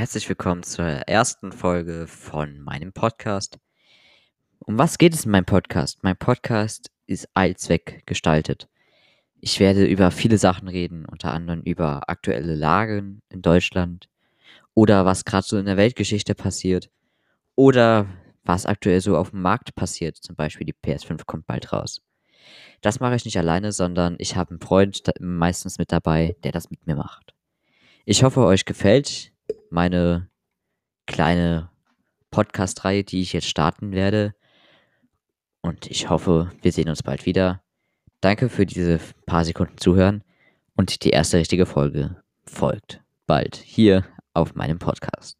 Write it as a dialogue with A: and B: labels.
A: Herzlich willkommen zur ersten Folge von meinem Podcast. Um was geht es in meinem Podcast? Mein Podcast ist allzweck gestaltet. Ich werde über viele Sachen reden, unter anderem über aktuelle Lagen in Deutschland oder was gerade so in der Weltgeschichte passiert oder was aktuell so auf dem Markt passiert. Zum Beispiel die PS5 kommt bald raus. Das mache ich nicht alleine, sondern ich habe einen Freund meistens mit dabei, der das mit mir macht. Ich hoffe, euch gefällt meine kleine Podcast-Reihe, die ich jetzt starten werde. Und ich hoffe, wir sehen uns bald wieder. Danke für diese paar Sekunden Zuhören. Und die erste richtige Folge folgt bald hier auf meinem Podcast.